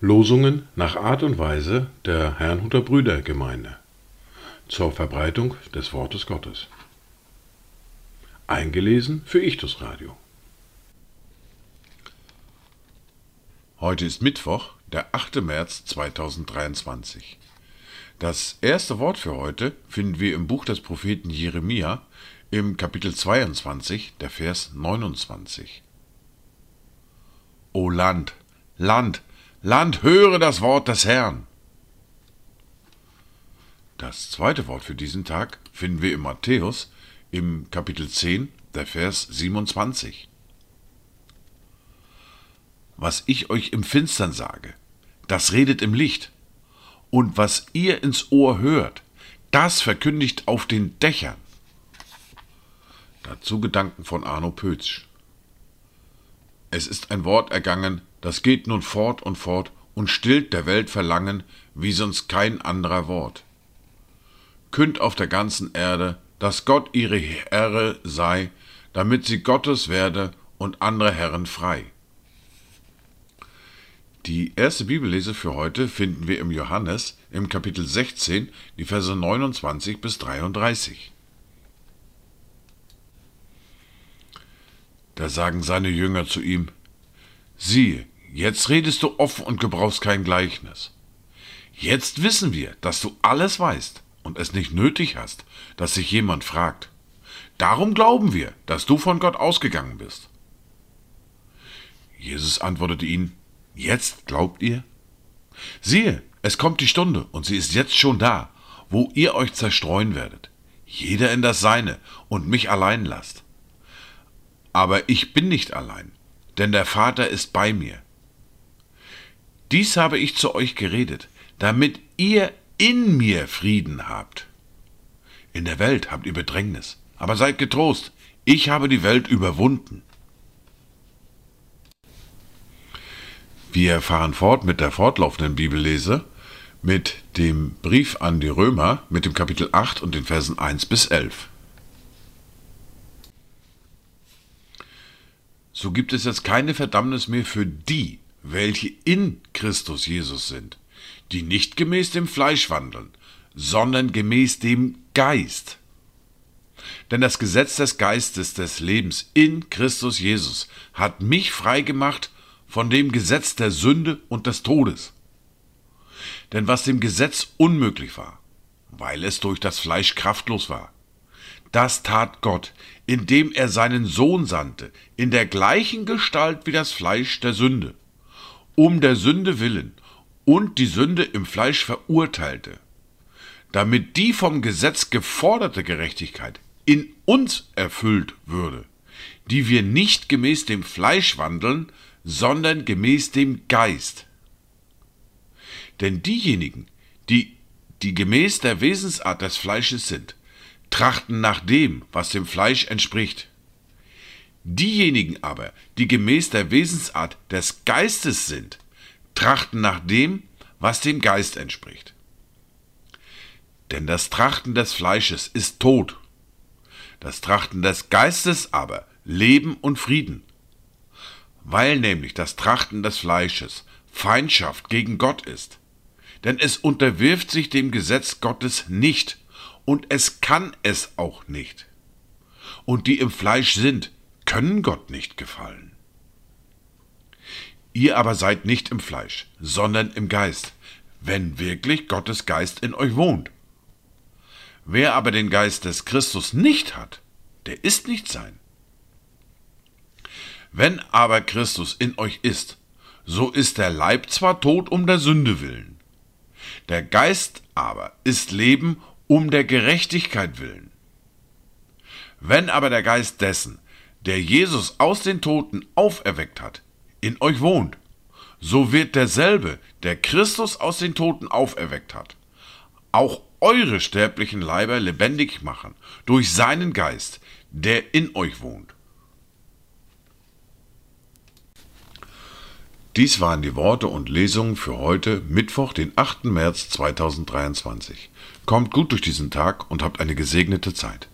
Losungen nach Art und Weise der Herrnhuter Brüdergemeinde zur Verbreitung des Wortes Gottes. Eingelesen für Ichtus Radio. Heute ist Mittwoch, der 8. März 2023. Das erste Wort für heute finden wir im Buch des Propheten Jeremia im Kapitel 22, der Vers 29. O Land, Land, Land, höre das Wort des Herrn. Das zweite Wort für diesen Tag finden wir in Matthäus im Kapitel 10, der Vers 27. Was ich euch im Finstern sage, das redet im Licht, und was ihr ins Ohr hört, das verkündigt auf den Dächern. Dazu Gedanken von Arno Pötzsch. Es ist ein Wort ergangen, das geht nun fort und fort und stillt der Welt Verlangen, wie sonst kein anderer Wort. Künd auf der ganzen Erde, dass Gott ihre Herre sei, damit sie Gottes werde und andere Herren frei. Die erste Bibellese für heute finden wir im Johannes im Kapitel 16, die Verse 29 bis 33. Da sagen seine Jünger zu ihm, siehe, jetzt redest du offen und gebrauchst kein Gleichnis. Jetzt wissen wir, dass du alles weißt und es nicht nötig hast, dass sich jemand fragt. Darum glauben wir, dass du von Gott ausgegangen bist. Jesus antwortete ihnen, Jetzt glaubt ihr? Siehe, es kommt die Stunde, und sie ist jetzt schon da, wo ihr euch zerstreuen werdet, jeder in das Seine, und mich allein lasst. Aber ich bin nicht allein, denn der Vater ist bei mir. Dies habe ich zu euch geredet, damit ihr in mir Frieden habt. In der Welt habt ihr Bedrängnis, aber seid getrost, ich habe die Welt überwunden. Wir fahren fort mit der fortlaufenden Bibellese, mit dem Brief an die Römer, mit dem Kapitel 8 und den Versen 1 bis 11. So gibt es jetzt keine Verdammnis mehr für die, welche in Christus Jesus sind, die nicht gemäß dem Fleisch wandeln, sondern gemäß dem Geist. Denn das Gesetz des Geistes des Lebens in Christus Jesus hat mich freigemacht von dem Gesetz der Sünde und des Todes. Denn was dem Gesetz unmöglich war, weil es durch das Fleisch kraftlos war, das tat Gott, indem er seinen Sohn sandte, in der gleichen Gestalt wie das Fleisch der Sünde, um der Sünde willen und die Sünde im Fleisch verurteilte, damit die vom Gesetz geforderte Gerechtigkeit in uns erfüllt würde, die wir nicht gemäß dem Fleisch wandeln, sondern gemäß dem Geist. Denn diejenigen, die, die gemäß der Wesensart des Fleisches sind, trachten nach dem, was dem Fleisch entspricht. Diejenigen aber, die gemäß der Wesensart des Geistes sind, trachten nach dem, was dem Geist entspricht. Denn das Trachten des Fleisches ist Tod, das Trachten des Geistes aber Leben und Frieden weil nämlich das Trachten des Fleisches Feindschaft gegen Gott ist. Denn es unterwirft sich dem Gesetz Gottes nicht, und es kann es auch nicht. Und die im Fleisch sind, können Gott nicht gefallen. Ihr aber seid nicht im Fleisch, sondern im Geist, wenn wirklich Gottes Geist in euch wohnt. Wer aber den Geist des Christus nicht hat, der ist nicht sein. Wenn aber Christus in euch ist, so ist der Leib zwar tot um der Sünde willen, der Geist aber ist Leben um der Gerechtigkeit willen. Wenn aber der Geist dessen, der Jesus aus den Toten auferweckt hat, in euch wohnt, so wird derselbe, der Christus aus den Toten auferweckt hat, auch eure sterblichen Leiber lebendig machen durch seinen Geist, der in euch wohnt. Dies waren die Worte und Lesungen für heute, Mittwoch, den 8. März 2023. Kommt gut durch diesen Tag und habt eine gesegnete Zeit.